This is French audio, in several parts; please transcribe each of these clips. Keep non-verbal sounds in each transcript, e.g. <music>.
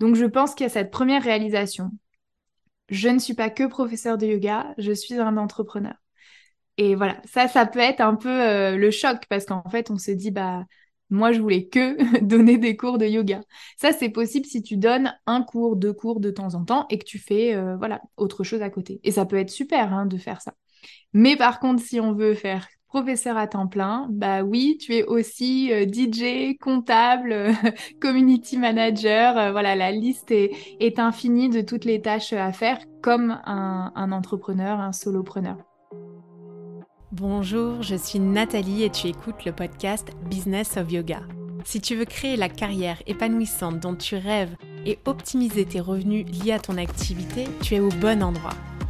Donc je pense qu'il y a cette première réalisation. Je ne suis pas que professeur de yoga, je suis un entrepreneur. Et voilà, ça, ça peut être un peu euh, le choc parce qu'en fait, on se dit, bah, moi, je voulais que <laughs> donner des cours de yoga. Ça, c'est possible si tu donnes un cours, deux cours de temps en temps et que tu fais, euh, voilà, autre chose à côté. Et ça peut être super hein, de faire ça. Mais par contre, si on veut faire professeur à temps plein, bah oui, tu es aussi euh, DJ, comptable, <laughs> community manager. voilà, la liste est, est, infinie de toutes les tâches à faire comme un, un entrepreneur, un solopreneur. Bonjour, je suis Nathalie et tu écoutes le podcast Business of Yoga. Si tu veux créer la carrière épanouissante dont tu rêves et optimiser tes revenus liés à ton activité, tu es au bon endroit.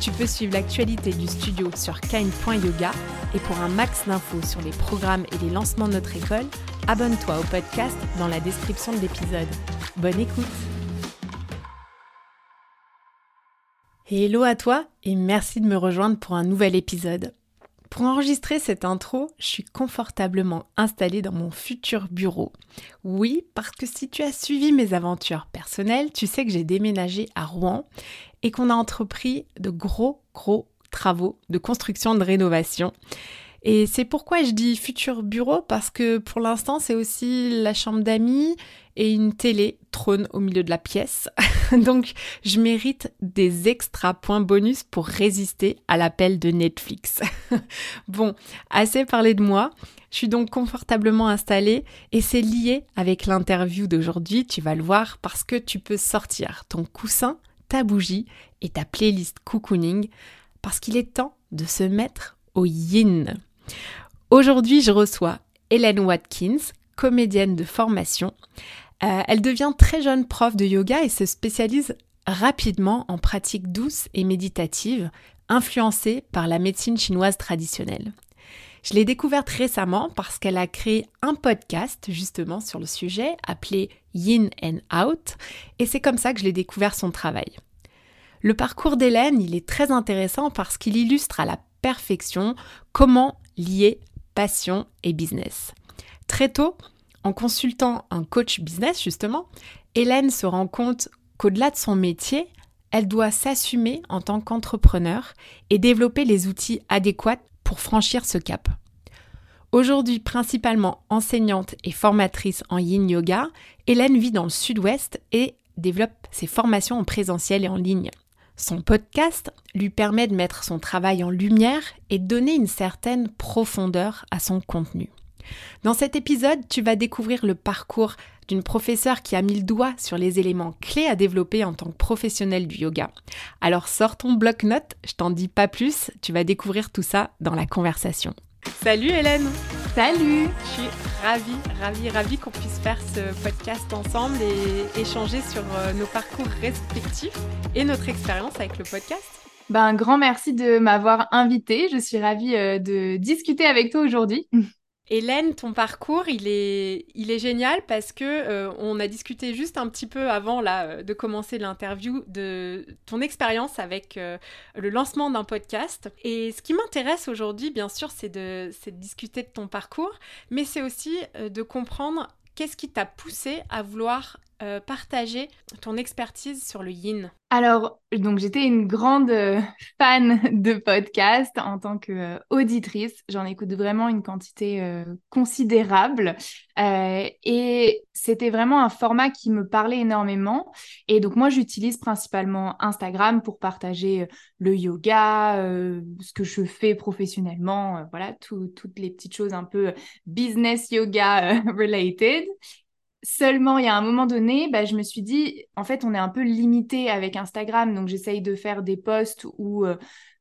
Tu peux suivre l'actualité du studio sur kind.yoga et pour un max d'infos sur les programmes et les lancements de notre école, abonne-toi au podcast dans la description de l'épisode. Bonne écoute Hello à toi et merci de me rejoindre pour un nouvel épisode. Pour enregistrer cette intro, je suis confortablement installée dans mon futur bureau. Oui, parce que si tu as suivi mes aventures personnelles, tu sais que j'ai déménagé à Rouen et qu'on a entrepris de gros, gros travaux de construction, de rénovation. Et c'est pourquoi je dis futur bureau, parce que pour l'instant, c'est aussi la chambre d'amis et une télé trône au milieu de la pièce. <laughs> Donc, je mérite des extra points bonus pour résister à l'appel de Netflix. <laughs> bon, assez parlé de moi. Je suis donc confortablement installée et c'est lié avec l'interview d'aujourd'hui, tu vas le voir, parce que tu peux sortir ton coussin, ta bougie et ta playlist cocooning parce qu'il est temps de se mettre au yin. Aujourd'hui, je reçois Hélène Watkins, comédienne de formation. Euh, elle devient très jeune prof de yoga et se spécialise rapidement en pratiques douces et méditatives, influencées par la médecine chinoise traditionnelle. Je l'ai découverte récemment parce qu'elle a créé un podcast justement sur le sujet appelé Yin and Out et c'est comme ça que je l'ai découvert son travail. Le parcours d'Hélène, il est très intéressant parce qu'il illustre à la perfection comment lier passion et business. Très tôt, en consultant un coach business justement, Hélène se rend compte qu'au-delà de son métier, elle doit s'assumer en tant qu'entrepreneur et développer les outils adéquats franchir ce cap. Aujourd'hui principalement enseignante et formatrice en yin yoga, Hélène vit dans le sud-ouest et développe ses formations en présentiel et en ligne. Son podcast lui permet de mettre son travail en lumière et donner une certaine profondeur à son contenu. Dans cet épisode, tu vas découvrir le parcours d'une professeure qui a mis le doigt sur les éléments clés à développer en tant que professionnel du yoga. Alors sors ton bloc-notes, je t'en dis pas plus, tu vas découvrir tout ça dans la conversation. Salut Hélène Salut Je suis ravie, ravie, ravie qu'on puisse faire ce podcast ensemble et échanger sur euh, nos parcours respectifs et notre expérience avec le podcast. Ben, un grand merci de m'avoir invitée. Je suis ravie euh, de discuter avec toi aujourd'hui. <laughs> Hélène, ton parcours, il est, génial parce que euh, on a discuté juste un petit peu avant là, euh, de commencer l'interview de ton expérience avec euh, le lancement d'un podcast. Et ce qui m'intéresse aujourd'hui, bien sûr, c'est de discuter de ton parcours, mais c'est aussi de comprendre qu'est-ce qui t'a poussé à vouloir partager ton expertise sur le yin alors, donc j'étais une grande euh, fan <laughs> de podcasts en tant qu'auditrice. Euh, J'en écoute vraiment une quantité euh, considérable. et c'était vraiment un format qui me parlait énormément. Et donc moi, j'utilise principalement Instagram pour partager le yoga, ce que je fais professionnellement, voilà, toutes les petites choses un peu business yoga <laughs> related. Seulement, il y a un moment donné, bah, je me suis dit, en fait, on est un peu limité avec Instagram, donc j'essaye de faire des posts où, euh,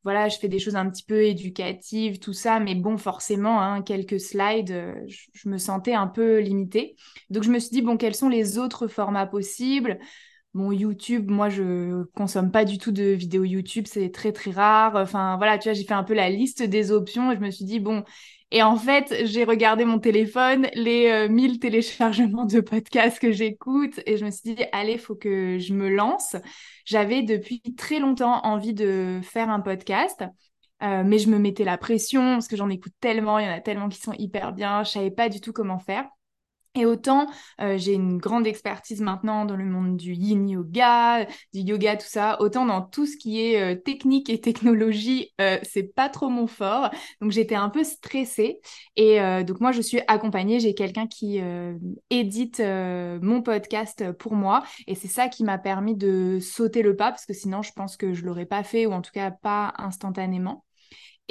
voilà, je fais des choses un petit peu éducatives, tout ça, mais bon, forcément, hein, quelques slides, euh, je, me sentais un peu limitée. Donc, je me suis dit, bon, quels sont les autres formats possibles? Bon, YouTube, moi, je consomme pas du tout de vidéos YouTube, c'est très très rare. Enfin, voilà, tu vois, j'ai fait un peu la liste des options et je me suis dit, bon, et en fait, j'ai regardé mon téléphone, les 1000 euh, téléchargements de podcasts que j'écoute et je me suis dit, allez, faut que je me lance. J'avais depuis très longtemps envie de faire un podcast. Euh, mais je me mettais la pression parce que j'en écoute tellement, il y en a tellement qui sont hyper bien, je savais pas du tout comment faire. Et autant euh, j'ai une grande expertise maintenant dans le monde du yin yoga, du yoga, tout ça, autant dans tout ce qui est euh, technique et technologie, euh, c'est pas trop mon fort. Donc j'étais un peu stressée. Et donc moi, je suis accompagnée, j'ai quelqu'un qui édite mon podcast pour moi. Et c'est ça qui m'a permis de sauter le pas, parce que sinon, je pense que je l'aurais pas fait, ou en tout cas pas instantanément.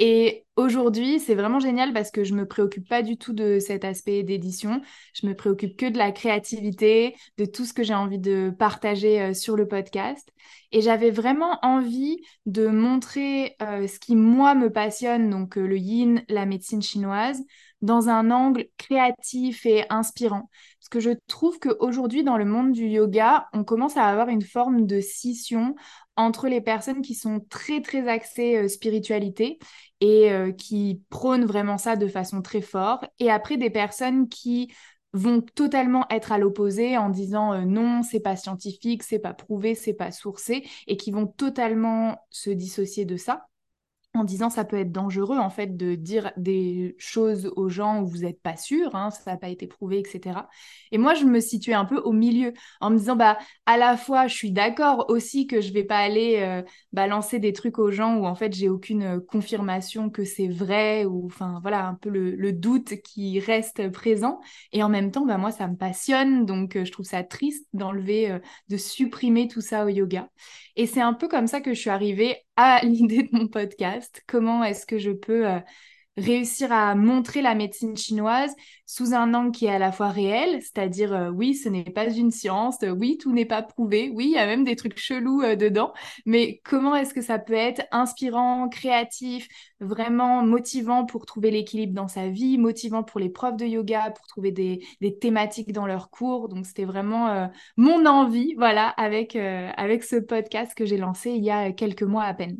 Et aujourd'hui, c'est vraiment génial parce que je me préoccupe pas du tout de cet aspect d'édition. Je me préoccupe que de la créativité, de tout ce que j'ai envie de partager euh, sur le podcast. Et j'avais vraiment envie de montrer euh, ce qui, moi, me passionne, donc euh, le yin, la médecine chinoise, dans un angle créatif et inspirant. Parce que je trouve qu'aujourd'hui, dans le monde du yoga, on commence à avoir une forme de scission entre les personnes qui sont très très axées euh, spiritualité et euh, qui prônent vraiment ça de façon très forte, et après des personnes qui vont totalement être à l'opposé en disant euh, non, c'est pas scientifique, c'est pas prouvé, c'est pas sourcé, et qui vont totalement se dissocier de ça en disant ça peut être dangereux en fait de dire des choses aux gens où vous n'êtes pas sûr, hein, ça n'a pas été prouvé, etc. Et moi je me situais un peu au milieu en me disant bah à la fois je suis d'accord aussi que je vais pas aller euh, balancer des trucs aux gens où en fait j'ai aucune euh, confirmation que c'est vrai ou enfin voilà un peu le, doute qui reste présent et en même temps bah moi ça me passionne donc euh, je trouve ça triste d'enlever de supprimer tout ça au yoga et c'est un peu comme ça que je suis arrivée à l'idée de mon podcast. Comment est-ce que je peux euh, réussir à montrer la médecine chinoise sous un angle qui est à la fois réel, c'est-à-dire euh, oui, ce n'est pas une science, euh, oui, tout n'est pas prouvé, oui, il y a même des trucs chelous dedans, mais comment est-ce que ça peut être inspirant, créatif, vraiment motivant pour trouver l'équilibre dans sa vie, motivant pour les profs de yoga, pour trouver des, des thématiques dans leurs cours? Donc c'était vraiment mon envie, voilà, avec, avec ce podcast que j'ai lancé il y a quelques mois à peine.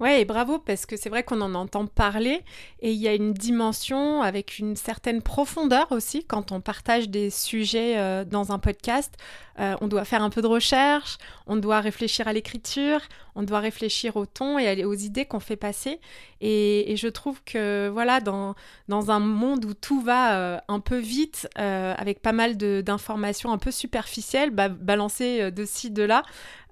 Ouais, et bravo, parce que c'est vrai qu'on en entend parler et il y a une dimension avec une certaine profondeur aussi quand on partage des sujets euh, dans un podcast. Euh, on doit faire un peu de recherche, on doit réfléchir à l'écriture, on doit réfléchir au ton et aux idées qu'on fait passer. Et, je trouve que voilà, dans, un monde où tout va euh, un peu vite, avec pas mal d'informations un peu superficielles, balancées de ci, de là,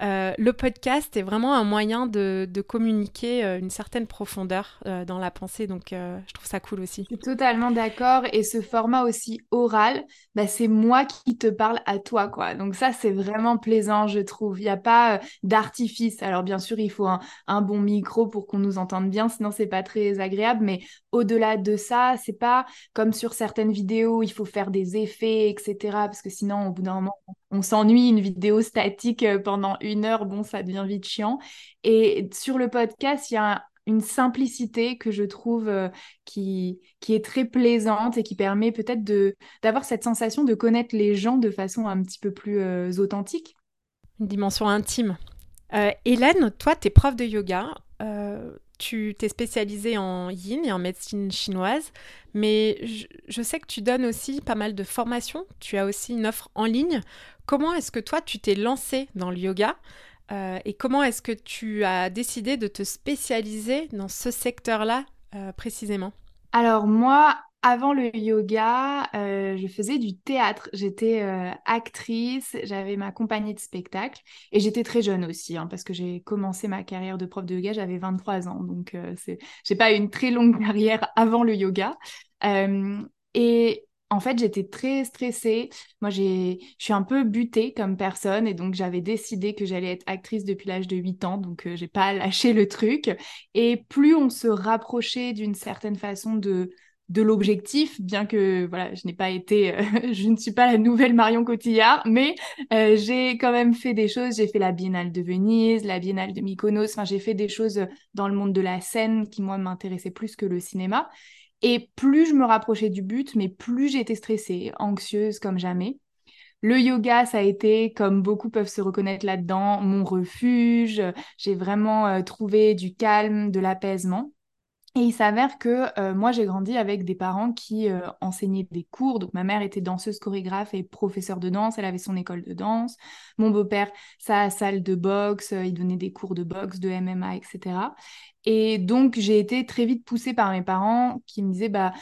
le podcast est vraiment un moyen de, communiquer euh, une certaine profondeur euh, dans la pensée. Donc, euh, je trouve ça cool aussi. Je suis totalement d'accord. Et ce format aussi oral, bah, c'est moi qui te parle à toi, quoi. Donc ça, c'est vraiment plaisant, je trouve. Il n'y a pas d'artifice. Alors, bien sûr, il faut un, un bon micro pour qu'on nous entende bien, sinon c'est pas très agréable. Mais au-delà de ça, c'est pas comme sur certaines vidéos, il faut faire des effets, etc. Parce que sinon, au bout d'un moment, on s'ennuie. Une vidéo statique pendant une heure, bon, ça devient vite chiant. Et sur le podcast, il y a une simplicité que je trouve euh, qui, qui est très plaisante et qui permet peut-être d'avoir cette sensation de connaître les gens de façon un petit peu plus euh, authentique. Une dimension intime. Euh, Hélène, toi, tu es prof de yoga. tu t'es spécialisée en yin et en médecine chinoise, mais je, je, sais que tu donnes aussi pas mal de formations. Tu as aussi une offre en ligne. Comment est-ce que toi, tu t'es lancée dans le yoga? Euh, et comment est-ce que tu as décidé de te spécialiser dans ce secteur-là euh, précisément? Alors moi, avant le yoga, euh, je faisais du théâtre. J'étais actrice, j'avais ma compagnie de spectacle et j'étais très jeune aussi hein, parce que j'ai commencé ma carrière de prof de yoga, j'avais 23 ans. Donc j'ai pas eu une très longue <laughs> carrière avant le yoga. et en fait, j'étais très stressée. Moi, je suis un peu butée comme personne et donc j'avais décidé que j'allais être actrice depuis l'âge de 8 ans, donc euh, j'ai pas <laughs> lâché le truc. Et plus on se rapprochait d'une certaine façon de de l'objectif, bien que voilà, je n'ai pas été, euh, <laughs> je ne suis pas la nouvelle Marion Cotillard, mais euh, j'ai quand même fait des choses. J'ai fait la Biennale de Venise, la Biennale de Mykonos. Enfin, j'ai fait des choses dans le monde de la scène qui moi m'intéressaient plus que le cinéma. Et plus je me rapprochais du but, mais plus j'étais stressée, anxieuse comme jamais. le yoga, ça a été, comme beaucoup peuvent se reconnaître là-dedans, mon refuge. J'ai vraiment trouvé du calme, de l'apaisement. Et il s'avère que euh, moi, j'ai grandi avec des parents qui euh, enseignaient des cours. Donc, ma mère était danseuse chorégraphe et professeure de danse. Elle avait son école de danse. Mon beau-père, sa salle de boxe. Euh, il donnait des cours de boxe, de MMA, etc. Et donc, j'ai été très vite poussée par mes parents qui me disaient, bah,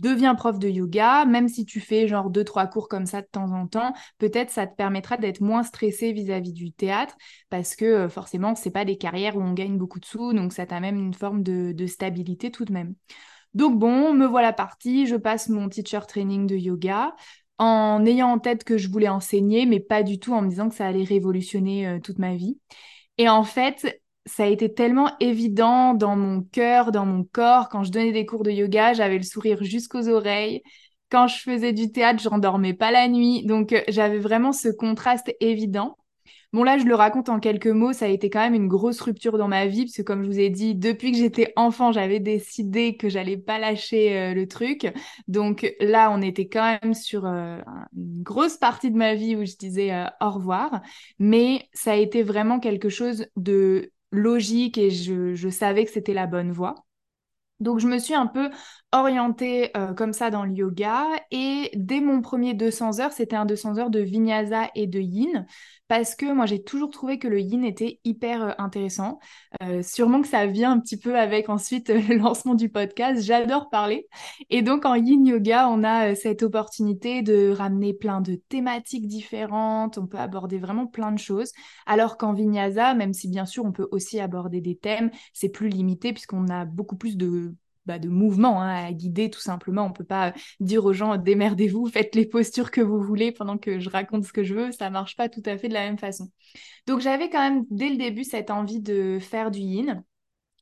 deviens prof de yoga, même si tu fais genre deux, trois cours comme ça de temps en temps, peut-être ça te permettra d'être moins stressé vis-à-vis du théâtre, parce que euh, forcément, c'est pas des carrières où on gagne beaucoup de sous, donc ça t'amène une forme de, de stabilité tout de même. Donc bon, me voilà partie, je passe mon teacher training de yoga en ayant en tête que je voulais enseigner, mais pas du tout en me disant que ça allait révolutionner euh, toute ma vie. Et en fait, ça a été tellement évident dans mon cœur, dans mon corps. Quand je donnais des cours de yoga, j'avais le sourire jusqu'aux oreilles. Quand je faisais du théâtre, je n'endormais pas la nuit. Donc, euh, j'avais vraiment ce contraste évident. Bon, là, je le raconte en quelques mots. Ça a été quand même une grosse rupture dans ma vie, parce que comme je vous ai dit, depuis que j'étais enfant, j'avais décidé que j'allais pas lâcher euh, le truc. Donc là, on était quand même sur euh, une grosse partie de ma vie où je disais au revoir. Mais ça a été vraiment quelque chose de logique et je, savais que c'était la bonne voie. Donc je me suis un peu orientée euh, comme ça dans le yoga et dès mon premier 200 heures, c'était un 200 heures de vinyasa et de yin parce que moi j'ai toujours trouvé que le yin était hyper euh, intéressant. Euh, sûrement que ça vient un petit peu avec ensuite le lancement du podcast. J'adore parler. Et donc en yin yoga, on a cette opportunité de ramener plein de thématiques différentes. On peut aborder vraiment plein de choses. Alors qu'en vinyasa, même si bien sûr on peut aussi aborder des thèmes, c'est plus limité puisqu'on a beaucoup plus de bah, de mouvement hein, à guider tout simplement. On peut pas dire aux gens démerdez-vous, faites les postures que vous voulez pendant que je raconte ce que je veux. Ça marche pas tout à fait de la même façon. Donc j'avais quand même dès le début cette envie de faire du yin.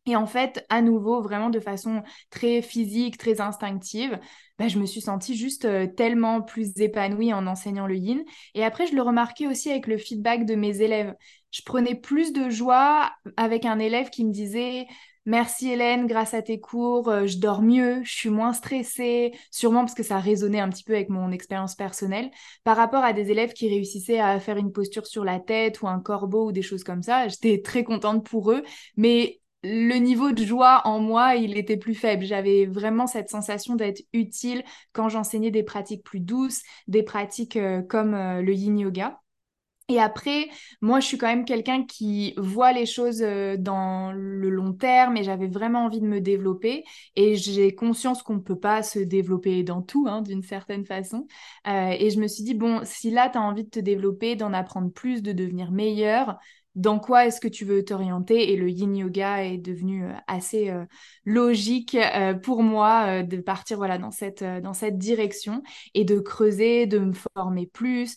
Et en fait, à nouveau, vraiment de façon très physique, très instinctive, bah, je me suis sentie juste euh, tellement plus épanouie en enseignant le yin. Et après, je le remarquais aussi avec le feedback de mes élèves. Je prenais plus de joie avec un élève qui me disait Merci Hélène, grâce à tes cours, euh, je dors mieux, je suis moins stressée, sûrement parce que ça résonnait un petit peu avec mon expérience personnelle, par rapport à des élèves qui réussissaient à faire une posture sur la tête ou un corbeau ou des choses comme ça. J'étais <laughs> très contente pour eux, mais le niveau de joie en moi, il était plus faible. J'avais vraiment cette sensation d'être utile quand j'enseignais des pratiques plus douces, des pratiques euh, comme euh, le yin yoga. Et après, moi, je suis quand même quelqu'un qui voit les choses euh, dans le long terme et j'avais vraiment envie de me développer. Et j'ai conscience qu'on ne peut pas se développer dans tout, hein, d'une certaine façon. Euh, et je me suis dit, bon, si là, tu as envie de te développer, d'en apprendre plus, de devenir meilleur, dans quoi est-ce que tu veux t'orienter? Et le yin yoga est devenu euh, assez euh, logique euh, pour moi de partir voilà dans cette direction et de creuser de me former plus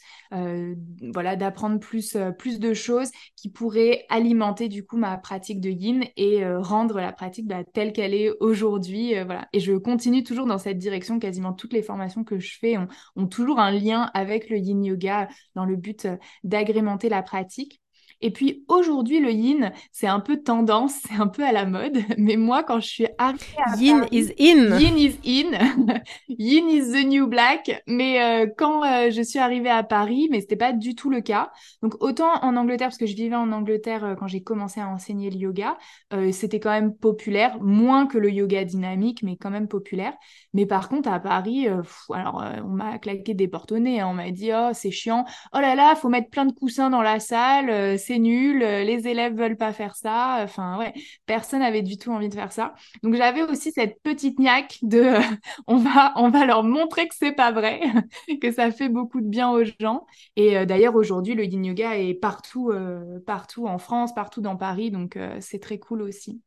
voilà d'apprendre plus plus de choses qui pourraient alimenter du coup ma pratique de yin et rendre la pratique bah, telle qu'elle est aujourd'hui voilà. Et je continue toujours dans cette direction. Quasiment toutes les formations que je fais ont toujours un lien avec le yin yoga dans le but d'agrémenter la pratique et puis aujourd'hui, le yin, c'est un peu tendance, c'est un peu à la mode. <laughs> Mais moi, quand je suis arrivée à Yin is in. Yin is in. <laughs> yin is the new black. Mais euh, quand euh, je suis arrivée à Paris, mais c'était pas du tout le cas. Donc autant en Angleterre, parce que je vivais en Angleterre euh, quand j'ai commencé à enseigner le yoga, c'était quand même populaire, moins que le yoga dynamique, mais quand même populaire. Mais par contre, à Paris, alors on m'a claqué des porte nez. Hein. On m'a dit, oh, c'est chiant. Oh là là, faut mettre plein de coussins dans la salle c'est nul, euh, les élèves veulent pas faire ça. Enfin, ouais, personne n'avait du tout envie de faire ça. Donc, j'avais aussi cette petite niaque de euh, <laughs> on, va, on va leur montrer que c'est pas vrai, <laughs> que ça fait beaucoup de bien aux gens. Et euh, d'ailleurs, aujourd'hui, le yin yoga est partout, partout en France, partout dans Paris. Donc, c'est très cool aussi.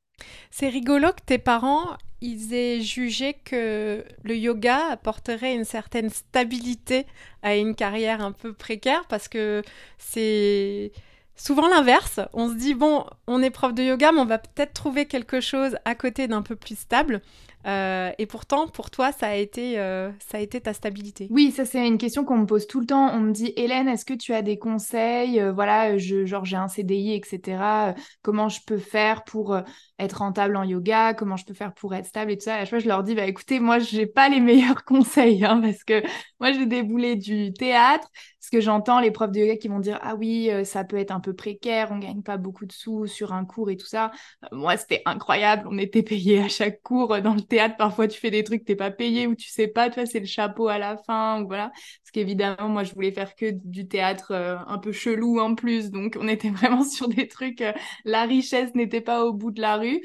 C'est rigolo que tes parents, ils aient jugé que le yoga apporterait une certaine stabilité à une carrière un peu précaire parce que c'est souvent l'inverse. On se dit, bon, on est prof de yoga, mais on va peut-être trouver quelque chose à côté d'un peu plus stable. Euh, et pourtant, pour toi, ça a été, euh, ça a été ta stabilité. Oui, ça c'est une question qu'on me pose tout le temps. On me dit, Hélène, est-ce que tu as des conseils? Euh, Voilà, je, genre j'ai un CDI, etc. comment je peux faire pour être rentable en yoga, comment je peux faire pour être stable et tout ça. À chaque fois, je leur dis, bah écoutez, moi, je n'ai pas les <laughs> meilleurs conseils hein, parce que moi, j'ai déboulé du théâtre. Ce que j'entends, les profs de yoga qui vont dire, ah oui, euh, ça peut être un peu précaire, on gagne pas beaucoup de sous sur un cours et tout ça. Euh, moi, c'était incroyable. On était payé à chaque cours. Dans le théâtre, parfois, tu fais des trucs, t'es pas payé ou tu sais pas, tu vois, c'est le chapeau à la fin ou voilà. Qu'évidemment, moi, je voulais faire que du théâtre euh, un peu chelou en plus. Donc, on était <laughs> vraiment sur des trucs, la richesse n'était pas au bout de la rue.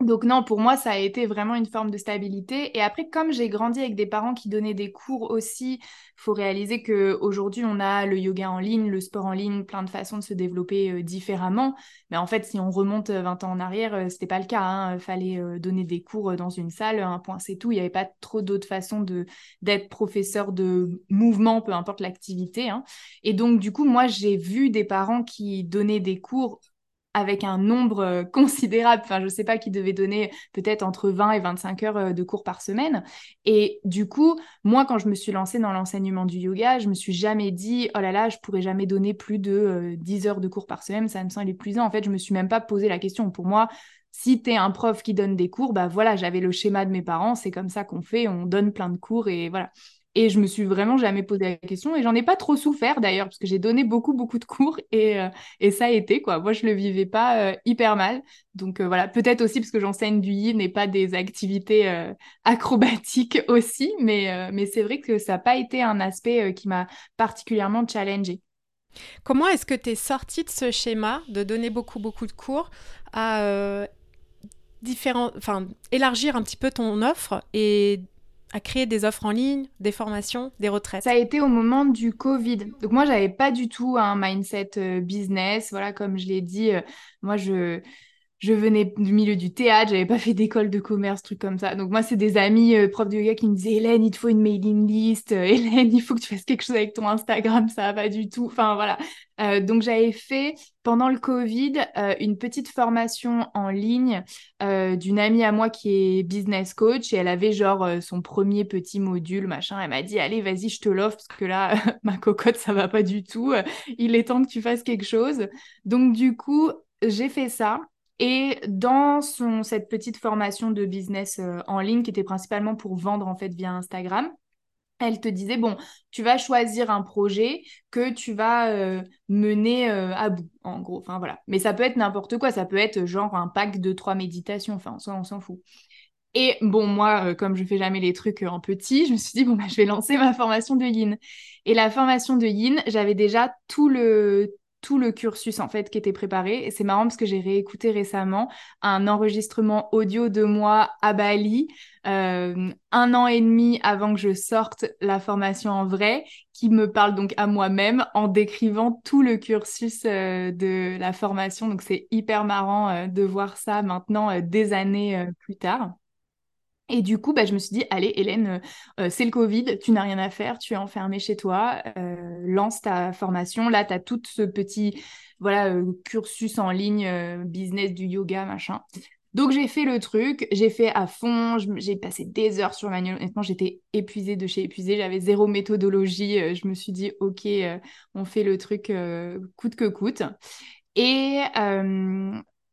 Donc non, pour moi, ça a été vraiment une forme de stabilité. Et après, comme j'ai grandi avec des parents qui donnaient des cours aussi, faut réaliser que aujourd'hui, on a le yoga en ligne, le sport en ligne, plein de façons de se développer euh, différemment. Mais en fait, si on remonte 20 euh, ans en arrière, euh, c'était pas le cas. Hein. Fallait donner des cours dans une salle, un point c'est tout. Il n'y avait pas trop d'autres façons de d'être professeur de mouvement, peu importe l'activité. Hein. Et donc, du coup, moi, j'ai vu des parents qui donnaient des cours avec un nombre euh, <laughs> considérable. Enfin, je sais pas, qui devait donner peut-être entre 20 et 25 heures euh, de cours par semaine. Et du coup, moi, quand je me suis lancée dans l'enseignement du yoga, je me suis jamais dit, oh là là, je pourrais jamais donner plus de 10 euh, heures de cours par semaine, ça me semble épuisant. En fait, je me suis même pas posé la question. Pour moi, si tu es un prof qui donne des cours, bah voilà, j'avais le schéma de mes parents, c'est comme ça qu'on fait, on donne plein de cours et voilà. Et je me suis vraiment jamais posé la question et j'en ai pas trop souffert d'ailleurs parce que j'ai donné beaucoup beaucoup de cours et, euh, et ça a été quoi. Moi je le vivais pas euh, hyper mal. Donc euh, voilà, peut-être aussi parce que j'enseigne du yin et pas des activités acrobatiques <laughs> aussi, mais, mais c'est vrai que ça n'a pas été un aspect qui m'a particulièrement challengée. Comment est-ce que tu es sortie de ce schéma de donner beaucoup beaucoup de cours à différents, enfin élargir un petit peu ton offre et à créer des offres en ligne, des formations, des retraites Ça a été au moment du Covid. Donc moi, j'avais pas du tout un mindset euh, business. Voilà, comme je l'ai dit, euh, moi, je, je venais du milieu du théâtre, j'avais pas fait d'école de commerce, truc comme ça. Donc moi, c'est des amis euh, profs de yoga qui me disaient Hélène, il te faut une mailing list. <laughs> Hélène, il faut que tu fasses quelque chose avec ton Instagram, ça va pas du tout. Enfin voilà. Euh, donc j'avais fait pendant le Covid euh, une petite formation en ligne d'une amie à moi qui est business coach et elle avait genre son premier petit module machin. Elle m'a dit allez vas-y je te l'offre parce que là <laughs> ma cocotte ça va pas du tout. Il est temps que tu fasses quelque chose. Donc du coup j'ai fait ça. Et dans son, cette petite formation de business euh, en ligne qui était principalement pour vendre en fait via Instagram, elle te disait, bon, tu vas choisir un projet que tu vas euh, mener euh, à bout, en gros. Enfin, voilà. Mais ça peut être n'importe quoi. Ça peut être genre un pack de trois méditations. Enfin, on s'en fout. Et bon, moi, comme je fais jamais les trucs en petit, je me suis dit, bon, bah, je vais lancer ma formation de yin. Et la formation de yin, j'avais déjà tout le, tout le cursus en fait qui était préparé. Et c'est marrant parce que j'ai réécouté récemment un enregistrement audio de moi à Bali, euh, un an et demi avant que je sorte la formation en vrai, qui me parle donc à moi-même en décrivant tout le cursus euh, de la formation. Donc c'est hyper marrant euh, de voir ça maintenant des années plus tard. Et du coup, bah, je me suis dit, allez, Hélène, euh, euh, c'est le Covid, tu n'as rien à faire, tu es enfermée chez toi, euh, lance ta formation. Là, tu as tout ce petit voilà, cursus en ligne, business du yoga, machin. Donc, j'ai fait le truc, j'ai fait à fond, j'ai passé des heures sur manuel. Honnêtement, j'étais épuisée de chez épuisée, j'avais zéro méthodologie. je me suis dit, OK, on fait le truc coûte que coûte. Et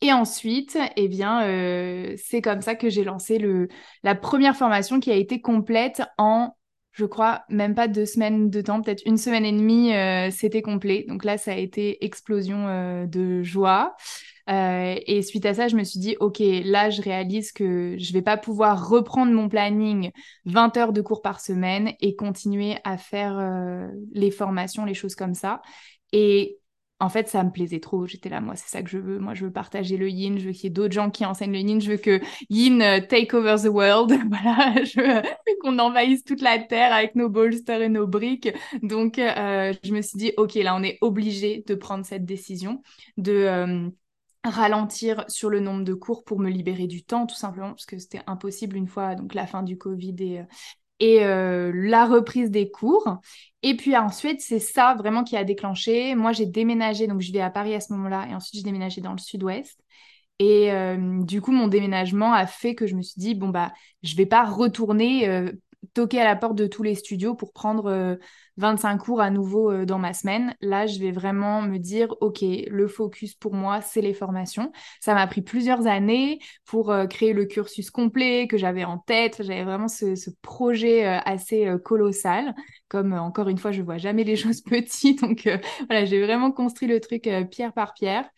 et ensuite, eh bien, euh, c'est comme ça que j'ai lancé le, la première formation qui a été complète en, je crois, même pas deux semaines de temps, peut-être une semaine et demie, euh, c'était complet. Donc là, ça a été explosion euh, de joie. et suite à ça, je me suis dit, OK, là, je réalise que je vais pas pouvoir reprendre mon planning 20 heures de cours par semaine et continuer à faire les formations, les choses comme ça. Et en fait, ça me plaisait trop. J'étais là, moi, c'est ça que je veux. Moi, je veux partager le yin. Je veux qu'il y ait d'autres gens qui enseignent le yin. Je veux que yin euh, take over the world. <laughs> voilà, <laughs> je veux qu'on envahisse toute la terre avec nos bolsters et nos briques. Donc, euh, je me suis dit, OK, là, on est obligé de prendre cette décision de euh, ralentir sur le nombre de cours pour me libérer du temps, tout simplement, parce que c'était impossible une fois, donc la fin du Covid et, et euh, la reprise des cours. Et puis ensuite, c'est ça vraiment qui a déclenché. Moi, j'ai déménagé, donc je vais à Paris à ce moment-là, et ensuite j'ai déménagé dans le sud-ouest. Et euh, du coup, mon déménagement a fait que je me suis dit, bon, bah, je vais pas retourner euh, toquer à la porte de tous les studios pour prendre 25 cours à nouveau dans ma semaine. Là, je vais vraiment me dire, OK, le focus pour moi, c'est les formations. Ça m'a pris plusieurs années pour créer le cursus complet que j'avais en tête. J'avais vraiment ce, ce projet assez colossal. Comme encore une fois, je vois jamais les <laughs> choses petites. Donc voilà, j'ai vraiment construit le truc pierre par pierre.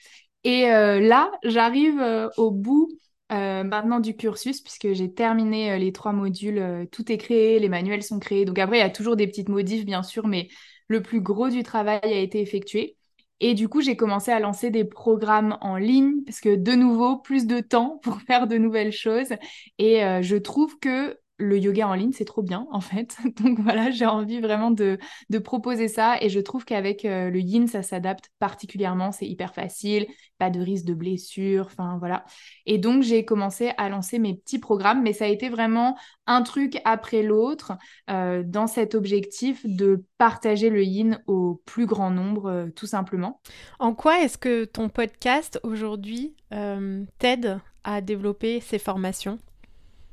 Et là, j'arrive au bout euh, maintenant du cursus, puisque j'ai terminé euh, les trois modules, euh, tout est créé, les manuels sont créés. Donc après, il y a toujours des petites modifs, bien sûr, mais le plus gros du travail a été effectué. Et du coup, j'ai commencé à lancer des programmes en ligne, parce que de nouveau, plus de temps <laughs> pour faire de nouvelles choses. Et je trouve que le yoga en ligne, c'est trop bien en fait. <laughs> Donc voilà, j'ai envie vraiment de, proposer ça et je trouve qu'avec euh, le yin, ça s'adapte particulièrement, c'est hyper facile, pas de risque de blessure, enfin voilà. Et donc j'ai commencé à lancer mes petits programmes, mais ça a été vraiment un truc après l'autre euh, dans cet objectif de partager le yin au plus grand nombre, euh, tout simplement. En quoi est-ce que ton podcast aujourd'hui t'aide à développer ces formations?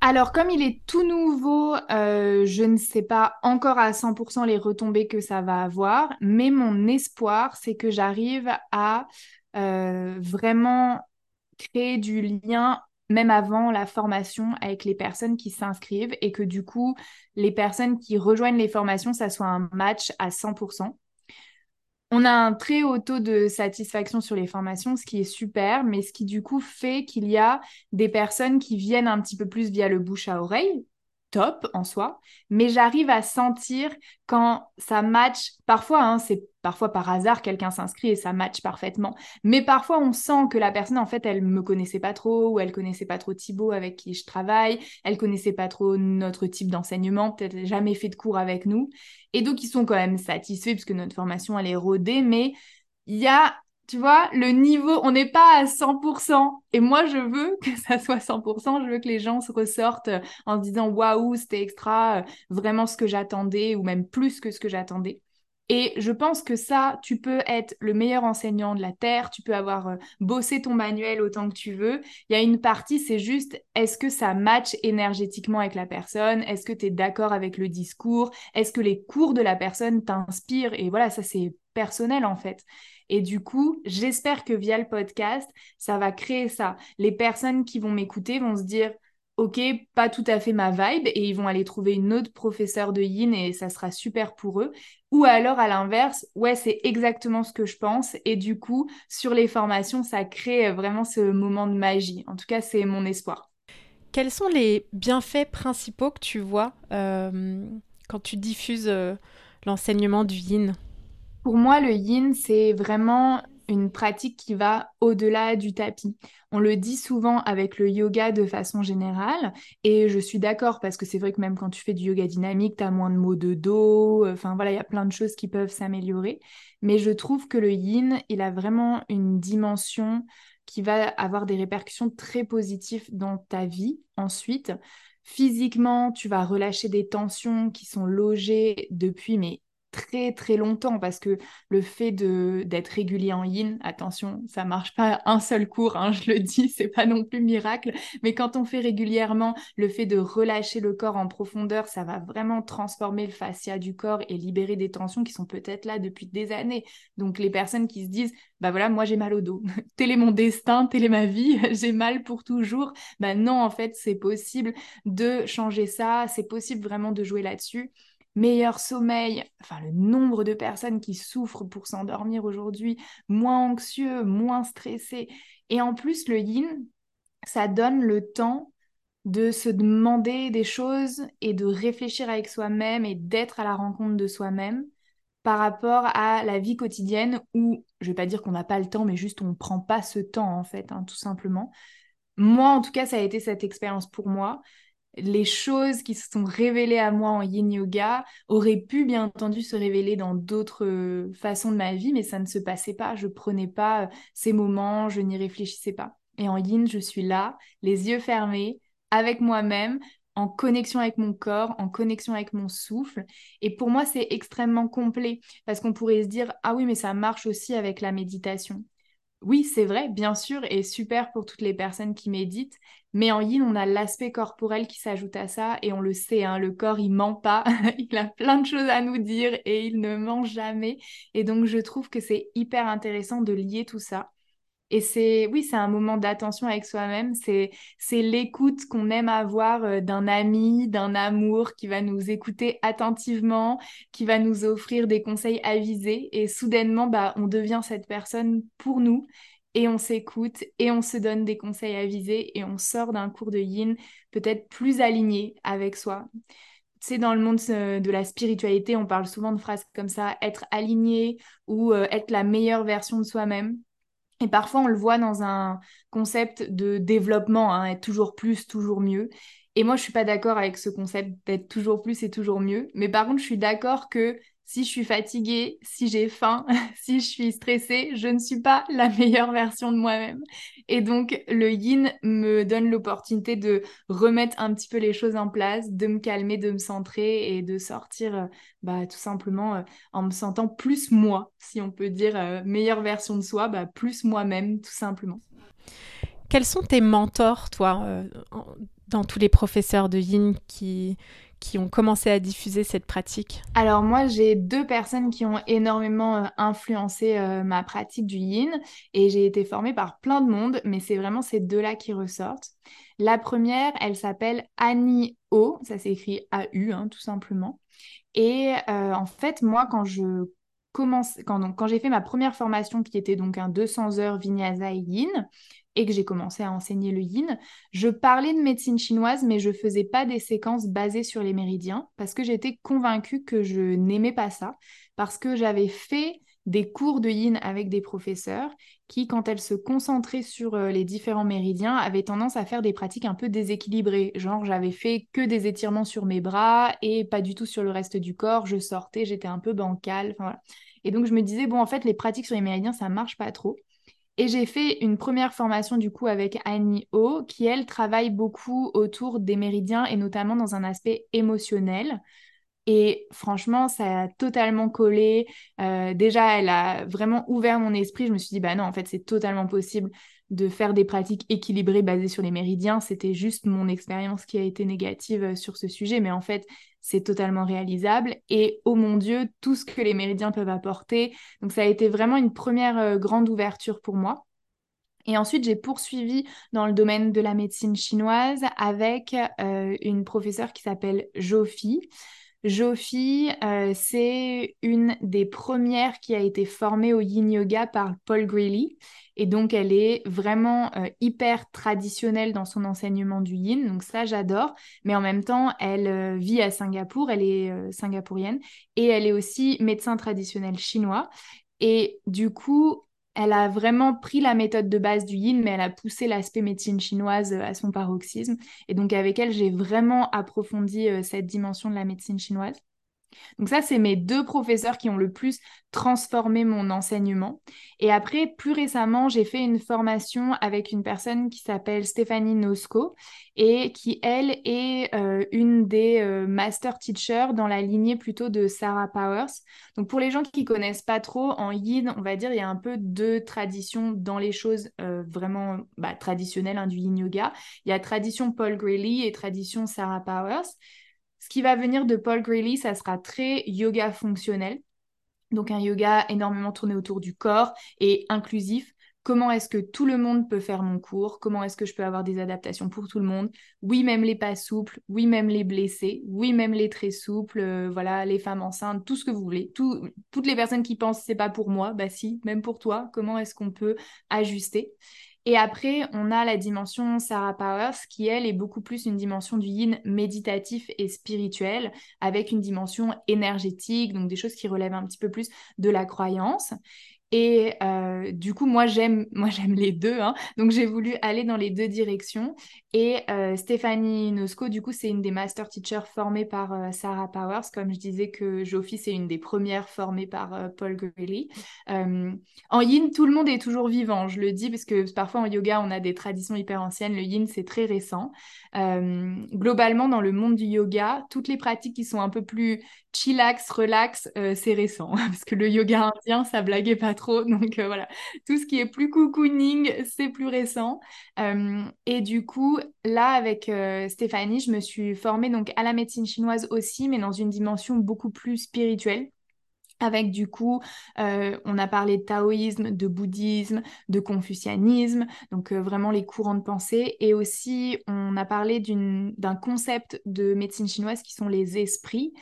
Alors, comme il est tout nouveau, euh, je ne sais pas encore à 100% les retombées que ça va avoir, mais mon espoir, c'est que j'arrive à euh, vraiment créer du lien même avant la formation avec les personnes qui s'inscrivent et que du coup, les personnes qui rejoignent les formations, ça soit un match à 100%. On a un très haut taux de satisfaction sur les formations, ce qui est super, mais ce qui du coup fait qu'il y a des personnes qui viennent un petit peu plus via le bouche à oreille, top en soi, mais j'arrive à sentir quand ça match. Parfois, hein, c'est parfois par hasard quelqu'un s'inscrit et ça match parfaitement. Mais parfois, on sent que la personne, en fait, elle me connaissait pas trop ou elle connaissait pas trop Thibaut avec qui je travaille, elle connaissait pas trop notre type d'enseignement, peut-être jamais fait de cours avec nous. Et donc, ils sont quand même satisfaits puisque notre formation, elle est rodée, mais il y a tu vois, le niveau, on n'est pas à 100%. Et moi, je veux que <laughs> ça soit 100%. Je veux que les gens se ressortent en se disant waouh, c'était extra, euh, vraiment ce que j'attendais, ou même plus que ce que j'attendais. Et je pense que ça, tu peux être le meilleur enseignant de la Terre, tu peux avoir euh, bossé ton manuel autant que tu veux. Il y a une partie, c'est juste, est-ce que ça match énergétiquement avec la personne? Est-ce que tu es d'accord avec le discours? Est-ce que les cours de la personne t'inspirent? Et voilà, ça c'est personnel en fait. Et du coup, j'espère que via le podcast, ça va créer ça. Les personnes qui vont m'écouter vont se dire, ok, pas tout à fait ma vibe, et ils vont aller trouver une autre professeure de yin et ça sera super pour eux. Ou alors à l'inverse, ouais, c'est exactement ce que je pense. Et du coup, sur les formations, ça crée vraiment ce moment de magie. En tout cas, c'est mon espoir. Quels sont les bienfaits principaux que tu vois euh, quand tu diffuses euh, l'enseignement du yin? Pour moi, le yin, c'est vraiment une pratique qui va au-delà du tapis. On le dit souvent avec le yoga de façon générale, et je suis d'accord parce que c'est vrai que même quand tu fais du yoga dynamique, tu as moins de mots de dos, enfin voilà, il y a plein de choses qui peuvent s'améliorer, mais je trouve que le yin, il a vraiment une dimension qui va avoir des répercussions très positives dans ta vie ensuite. Physiquement, tu vas relâcher des tensions qui sont logées depuis mais très très longtemps parce que le fait de d'être régulier en yin, attention, ça marche pas un seul cours, hein, <laughs> je le dis, c'est pas non plus miracle, mais quand on fait régulièrement le fait de relâcher le corps en profondeur, ça va vraiment transformer le fascia du corps et libérer des tensions qui sont peut-être là depuis des années. Donc les personnes qui se disent bah voilà, moi j'ai mal au dos, <laughs> tel est mon destin, telle est ma vie, <laughs> j'ai mal pour toujours. Bah non, en fait, c'est possible de changer ça, c'est possible vraiment de jouer là-dessus meilleur sommeil, enfin le nombre de personnes qui souffrent pour s'endormir aujourd'hui, moins anxieux, moins stressés. Et en plus, le yin, ça donne le temps de se demander des choses et de réfléchir avec soi-même et d'être à la rencontre de soi-même par rapport à la vie quotidienne où, je vais pas dire qu'on n'a pas le temps, mais juste on ne prend pas ce temps en fait, hein, tout simplement. Moi, en tout cas, ça a été cette expérience pour moi les choses qui se sont révélées à moi en yin yoga auraient pu bien entendu se révéler dans d'autres euh, façons de ma vie, mais ça ne se passait pas. Je prenais pas euh, ces moments, je n'y réfléchissais pas. Et en yin, je suis là, les yeux fermés, avec moi-même, en connexion avec mon corps, en connexion avec mon souffle. Et pour moi, c'est extrêmement complet parce qu'on pourrait se dire, ah oui, mais ça marche aussi avec la méditation. Oui, c'est vrai, bien sûr, et super pour toutes les personnes qui méditent. Mais en yin, on a l'aspect corporel qui s'ajoute à ça, et on le sait, hein, le corps, il ment pas, <laughs> il a plein de choses à nous dire, et il ne ment jamais. Et donc, je trouve que c'est hyper intéressant de lier tout ça. Et c'est, oui, c'est un moment d'attention avec soi-même. C'est, c'est l'écoute qu'on aime avoir euh, d'un ami, d'un amour qui va nous écouter attentivement, qui va nous offrir des conseils avisés. Et soudainement, bah, on devient cette personne pour nous et on s'écoute et on se donne des conseils avisés et on sort d'un cours de yin peut-être plus aligné avec soi. C'est dans le monde euh, de la spiritualité, on parle souvent de phrases comme ça, être aligné ou euh, être la meilleure version de soi-même. Et parfois, on le voit dans un concept de développement, hein, être toujours plus, toujours mieux. Et moi, je suis pas d'accord avec ce concept d'être toujours plus et toujours mieux. Mais par contre, je suis d'accord que si je suis fatiguée, si j'ai faim, <laughs> si je suis stressée, je ne suis pas la meilleure <laughs> version de moi-même. Et donc, le yin me donne l'opportunité de remettre un petit peu les choses en place, de me calmer, de me centrer et de sortir euh, bah, tout simplement euh, en me sentant plus moi, si on peut dire euh, meilleure version de soi, bah, plus moi-même, tout simplement. Quels sont tes mentors, toi, dans tous les professeurs de yin qui, qui ont commencé à diffuser cette pratique Alors moi, j'ai deux personnes qui ont énormément euh, influencé euh, ma pratique du yin et j'ai été formée par plein de monde, mais c'est vraiment ces deux-là qui ressortent. La première, elle s'appelle Annie O, ça s'écrit A-U, hein, tout simplement. Et euh, en fait, moi, quand je commence, quand, j'ai fait ma première formation qui était donc un 200 heures Vinyasa Yin, et que j'ai commencé à enseigner le yin, je parlais de médecine chinoise, mais je faisais pas des séquences basées sur les méridiens parce que j'étais convaincue que je n'aimais pas ça, parce que j'avais fait des cours de yin avec des professeurs qui, quand elles se concentraient sur euh, les différents méridiens, avaient tendance à faire des pratiques un peu déséquilibrées. Genre, j'avais fait que des étirements sur mes bras et pas du tout sur le reste du corps. Je sortais, j'étais un peu bancale. Et donc, je me disais, bon, en fait, les pratiques sur les méridiens, ça marche pas trop. Et j'ai fait une première formation du coup avec Annie O, qui elle travaille beaucoup autour des méridiens et notamment dans un aspect émotionnel. Et franchement, ça a totalement collé. Euh, déjà, elle a vraiment ouvert mon esprit. Je me suis dit, bah non, en fait, c'est totalement possible de faire des pratiques équilibrées basées sur les méridiens. C'était juste mon expérience qui a été négative euh, sur ce sujet. Mais en fait, c'est totalement réalisable. Et oh mon Dieu, tout ce que les méridiens peuvent apporter. Donc ça a été vraiment une première euh, grande ouverture pour moi. Et ensuite, j'ai poursuivi dans le domaine de la médecine chinoise avec euh, une professeure qui s'appelle Jofi. Jofi, euh, c'est une des premières qui a été formée au yin yoga par Paul Greeley. Et donc, elle est vraiment euh, hyper traditionnelle dans son enseignement du yin. Donc, ça, j'adore. Mais en même temps, elle euh, vit à Singapour, elle est singapourienne. Et elle est aussi médecin traditionnel chinois. Et du coup, elle a vraiment pris la méthode de base du yin, mais elle a poussé l'aspect médecine chinoise euh, à son paroxysme. Et donc avec elle, j'ai vraiment approfondi euh, cette dimension de la médecine chinoise. Donc ça, c'est mes deux professeurs qui ont le plus transformé mon enseignement. Et après, plus récemment, j'ai fait une formation avec une personne qui s'appelle Stéphanie Nosco et qui, elle, est euh, une des euh, master teachers dans la lignée plutôt de Sarah Powers. Donc pour les gens qui connaissent pas trop, en yin, on va dire, il y a un peu deux traditions dans les choses euh, vraiment bah, traditionnelles hein, du yin yoga. Il y a tradition Paul Greeley et tradition Sarah Powers. Ce qui va venir de Paul Greeley, ça sera très yoga fonctionnel. Donc un yoga énormément tourné autour du corps et inclusif. Comment est-ce que tout le monde peut faire mon cours? Comment est-ce que je peux avoir des adaptations pour tout le monde? Oui, même les pas souples, oui, même les blessés, oui, même les très souples, euh, voilà, les femmes enceintes, tout ce que vous voulez. toutes les personnes qui pensent c'est pas pour moi, bah si, même pour toi, comment est-ce qu'on peut ajuster? Et après, on a la dimension Sarah Powers qui, elle, est beaucoup plus une dimension du yin méditatif et spirituel, avec une dimension énergétique, donc des choses qui relèvent un petit peu plus de la croyance. Et euh, du coup, moi j'aime, <laughs> moi j'aime les deux, hein. donc j'ai voulu aller dans les deux directions. Et euh, Stéphanie Nosco, du coup, c'est une des master teachers formées par euh, Sarah Powers, comme je disais que Jofi, c'est une des premières formées par Paul Greeley. en yin, tout le monde est toujours vivant, je le dis parce que parfois en yoga, on a des traditions hyper anciennes. Le yin, c'est très récent. globalement, dans le monde du yoga, toutes les pratiques qui sont un peu plus chillax, relax, c'est récent, <laughs> parce que le yoga indien, ça blaguait pas <laughs> Donc voilà, tout ce qui est plus cocooning, c'est plus récent. et du coup, là, avec Stéphanie, je me suis formée donc à la médecine chinoise aussi, mais dans une dimension beaucoup plus spirituelle avec du coup, euh, on a parlé de taoïsme, de bouddhisme, de confucianisme, donc euh, vraiment les courants de pensée. Et aussi, on a parlé d'un concept de médecine chinoise qui sont les esprits.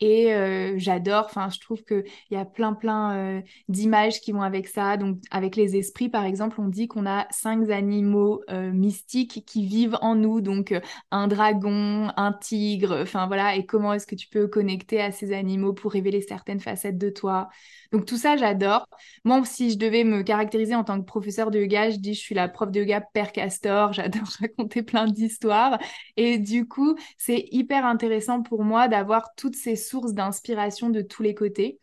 Et j'adore, enfin, je trouve qu'il y a plein, plein d'images qui vont avec ça. Donc, avec les esprits, par exemple, on dit qu'on a cinq animaux mystiques qui vivent en nous. Donc, un dragon, un tigre, enfin voilà. Et comment est-ce que tu peux connecter à ces animaux pour révéler certaines facettes de toi? Donc tout ça, j'adore. Moi, si je devais me caractériser en tant que professeur de yoga, je dis je suis la prof de yoga Père Castor. <laughs> J'adore raconter plein d'histoires. Et du coup, c'est hyper intéressant pour moi d'avoir toutes ces sources d'inspiration de tous les côtés.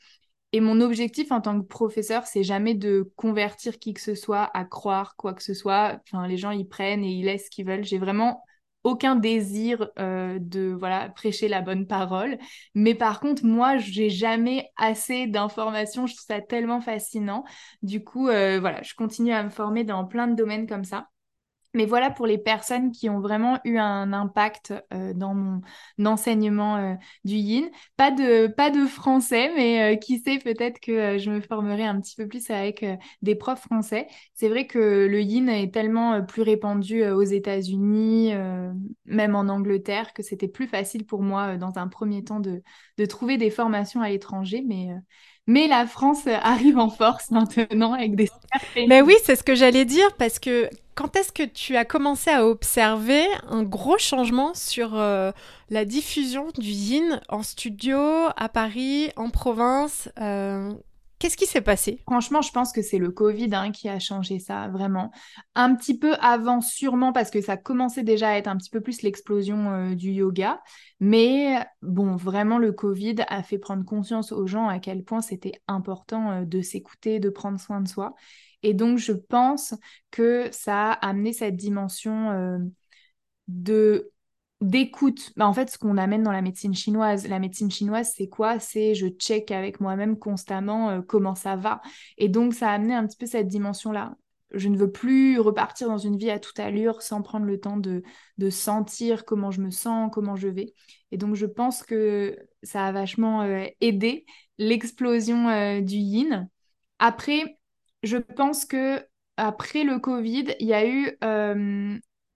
Et mon objectif en tant que professeur, c'est jamais de convertir qui que ce soit à croire quoi que ce soit. Enfin, les gens, ils prennent et ils laissent ce qu'ils veulent. J'ai vraiment aucun désir euh, de voilà prêcher la bonne parole. Mais par contre, moi, j'ai jamais assez d'informations. Je trouve ça tellement fascinant. Du coup, euh, voilà, je continue à me former dans plein de domaines comme ça. Mais voilà pour les personnes qui ont vraiment eu un impact euh, dans mon enseignement euh, du yin. Pas de, pas de français, mais euh, qui sait, peut-être que je me formerai un petit peu plus avec des profs français. C'est vrai que le yin est tellement plus répandu aux États-Unis, même en Angleterre, que c'était plus facile pour moi dans un premier temps de, de trouver des formations à l'étranger. Mais mais la France <laughs> arrive en force maintenant avec des Mais oui, c'est ce que j'allais dire parce que quand est-ce que tu as commencé à observer un gros changement sur euh, la diffusion du yin en studio, à Paris, en province euh, Qu'est-ce qui s'est passé? Franchement, je pense que c'est le Covid hein, qui a changé ça, vraiment. Un petit peu avant, sûrement, parce que ça commençait déjà à être un petit peu plus l'explosion euh, du yoga. Mais bon, vraiment, le Covid a fait prendre conscience aux gens à quel point c'était important de s'écouter, de prendre soin de soi. Et donc, je pense que ça a amené cette dimension euh, de d'écoute. Bah, en fait, ce qu'on amène dans la médecine chinoise, la médecine chinoise, c'est quoi? C'est je check avec moi-même constamment euh, comment ça va. Et donc, ça a amené un petit peu cette dimension-là. Je ne veux plus repartir dans une vie à toute allure sans prendre le temps de, de sentir comment je me sens, comment je vais. Et donc, je pense que ça a vachement euh, aidé l'explosion du yin. Après, je pense que après le Covid, il y a eu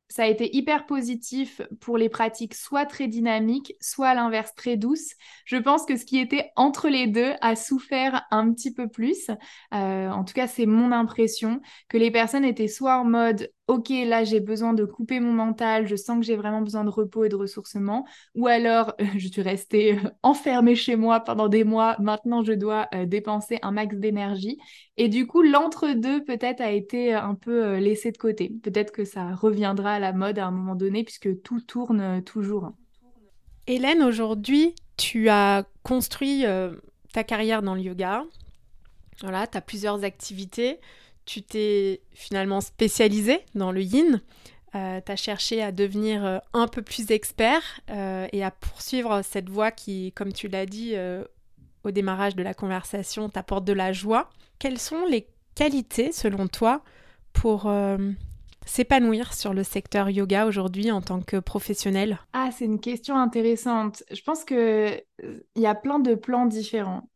ça a été hyper positif pour les pratiques soit très dynamiques, soit à l'inverse très douces. Je pense que ce qui était entre les deux a souffert un petit peu plus. Euh, en tout cas, c'est mon impression que les personnes étaient soit en mode ok, là j'ai besoin de couper mon mental, je sens que j'ai vraiment besoin de repos et de ressourcement, ou alors <laughs> je suis restée euh, enfermée chez moi pendant des mois, maintenant je dois euh, dépenser un max d'énergie. Et du coup, l'entre-deux peut-être a été un peu euh, laissé de côté. Peut-être que ça reviendra à la mode à un moment donné, puisque tout tourne toujours. Hélène, aujourd'hui, tu as construit ta carrière dans le yoga. Voilà, tu as plusieurs activités tu t'es finalement spécialisé dans le yin. Euh, tu as cherché à devenir euh, un peu plus expert euh, et à poursuivre cette voie qui, comme tu l'as dit au démarrage de la conversation, t'apporte de la joie. Quelles sont les qualités, selon toi, pour s'épanouir sur le secteur yoga aujourd'hui en tant que professionnel? Ah, c'est une question intéressante. Je pense qu'il y a plein de plans différents.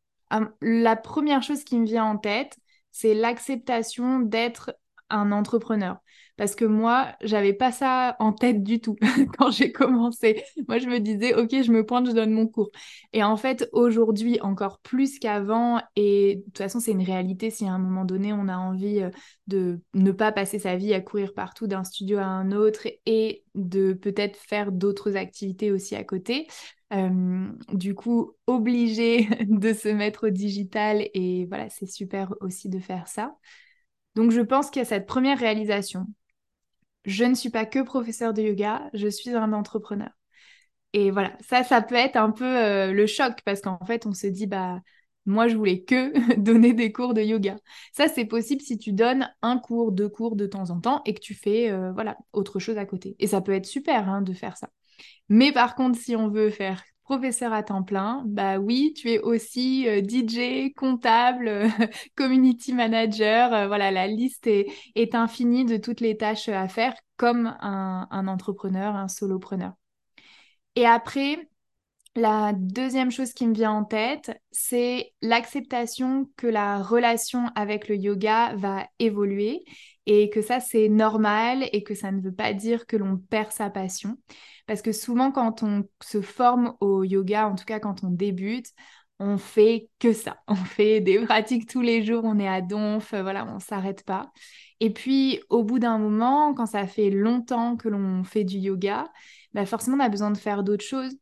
la première chose qui me vient en tête, c'est l'acceptation d'être un entrepreneur. Parce que moi, j'avais pas ça en tête du tout <laughs> quand j'ai commencé. Moi, je me disais, OK, je me pointe, je donne mon cours. Et en fait, aujourd'hui, encore plus qu'avant, et de toute façon, c'est une réalité si à un moment donné, on a envie euh, de ne pas passer sa vie à courir partout d'un studio à un autre et de peut-être faire d'autres activités aussi à côté. Euh, du coup, obligé <laughs> de se mettre au digital et voilà, c'est super aussi de faire ça. Donc, je pense qu'il y a cette première réalisation. Je ne suis pas que professeur de yoga, je suis un entrepreneur. Et voilà, ça, ça peut être un peu euh, le choc parce qu'en fait, on se dit, bah, moi, je voulais que <laughs> donner des cours de yoga. Ça, c'est possible si tu donnes un cours, deux cours de temps en temps et que tu fais, euh, voilà, autre chose à côté. Et ça peut être super hein, de faire ça. Mais par contre, si on veut faire professeur à temps plein. Bah oui, tu es aussi euh, DJ, comptable, <laughs> community manager. voilà, la liste est, infinie de toutes les tâches à faire comme un entrepreneur, un solopreneur. Et après, la deuxième chose qui me vient en tête, c'est l'acceptation que la relation avec le yoga va évoluer et que ça c'est normal et que ça ne veut pas dire que l'on perd sa passion. Parce que souvent quand on se forme au yoga, en tout cas quand on débute, on fait que ça. <laughs> On fait des pratiques tous les jours, on est à donf, voilà, on s'arrête pas. Et puis au bout d'un moment, quand ça fait longtemps que l'on fait du yoga, bah forcément on a besoin de faire d'autres choses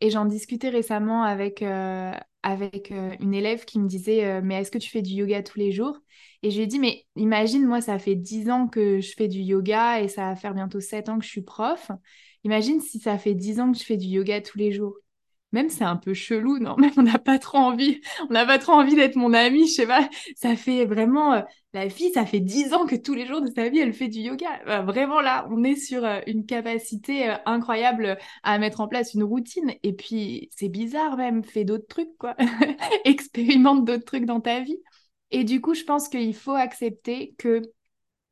et j'en discutais récemment avec, euh, avec euh, une élève qui me disait euh, Mais est-ce que tu fais du yoga tous les jours? Et je lui ai dit Mais imagine, moi, ça fait 10 ans que je fais du yoga et ça va faire bientôt 7 ans que je suis prof. Imagine si ça fait 10 ans que je fais du yoga tous les jours même c'est un peu chelou, non <laughs> Même on n'a pas trop envie, on n'a pas trop envie d'être mon amie, je sais pas. Ça fait vraiment, euh, la fille, ça fait dix ans que tous les jours de sa vie, elle fait du yoga. Vraiment là, on est sur euh, une capacité euh, incroyable à mettre en place une routine. Et puis c'est bizarre même, fais d'autres trucs quoi, <laughs> expérimente d'autres trucs dans ta vie. Et du coup, je pense qu'il faut accepter que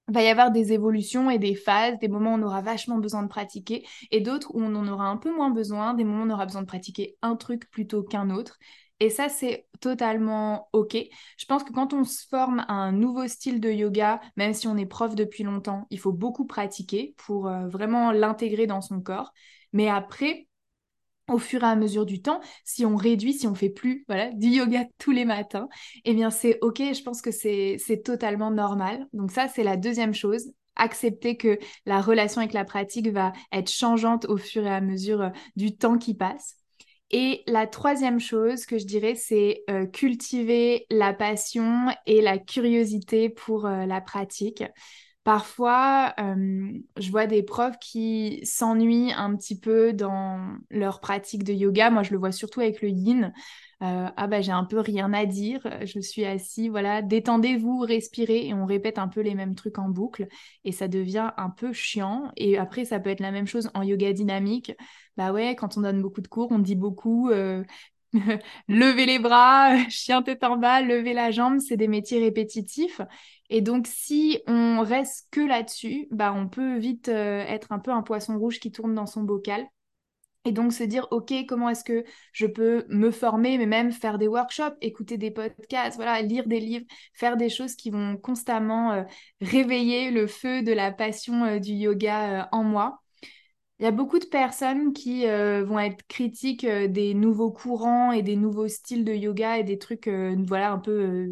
va y avoir des évolutions et des phases, des moments où on aura vachement besoin de pratiquer et d'autres où on en aura un peu moins besoin, des moments où on aura besoin de pratiquer un truc plutôt qu'un autre. Et ça, c'est totalement OK. Je pense que quand on se forme à un nouveau style de yoga, même si on est prof depuis longtemps, il faut beaucoup pratiquer pour euh, vraiment l'intégrer dans son corps. Mais après, au fur et à mesure du temps, si on réduit, si on fait plus voilà, <laughs> du yoga tous les matins, eh bien c'est OK, je pense que c'est totalement normal. Donc ça, c'est la deuxième chose. Accepter que la relation avec la pratique va être changeante au fur et à mesure euh, du temps qui passe. Et la troisième chose que je dirais, c'est euh, cultiver la passion et la curiosité pour euh, la pratique. Parfois, euh, je vois des profs qui s'ennuient un petit peu dans leur pratique de yoga. Moi, je le vois surtout avec le yin. Euh, ah bah j'ai un peu rien à dire, je suis assis, voilà, détendez-vous, respirez et on répète un peu les mêmes trucs en boucle et ça devient un peu chiant. Et après, ça peut être la même chose en yoga dynamique. Bah ouais, quand on donne beaucoup de cours, on dit beaucoup, euh, <laughs> lever les bras, <laughs> chien tête en bas, lever la jambe, c'est des métiers répétitifs. Et donc, si on reste que là-dessus, bah, on peut vite euh, être un peu un poisson rouge qui tourne dans son bocal. Et donc se dire, OK, comment est-ce que je peux me former, mais même faire des workshops, écouter des podcasts, voilà, lire des livres, faire des choses qui vont constamment euh, réveiller le feu de la passion euh, du yoga en moi. Il y a beaucoup de personnes qui vont être critiques des nouveaux courants et des nouveaux styles de yoga et des trucs voilà un peu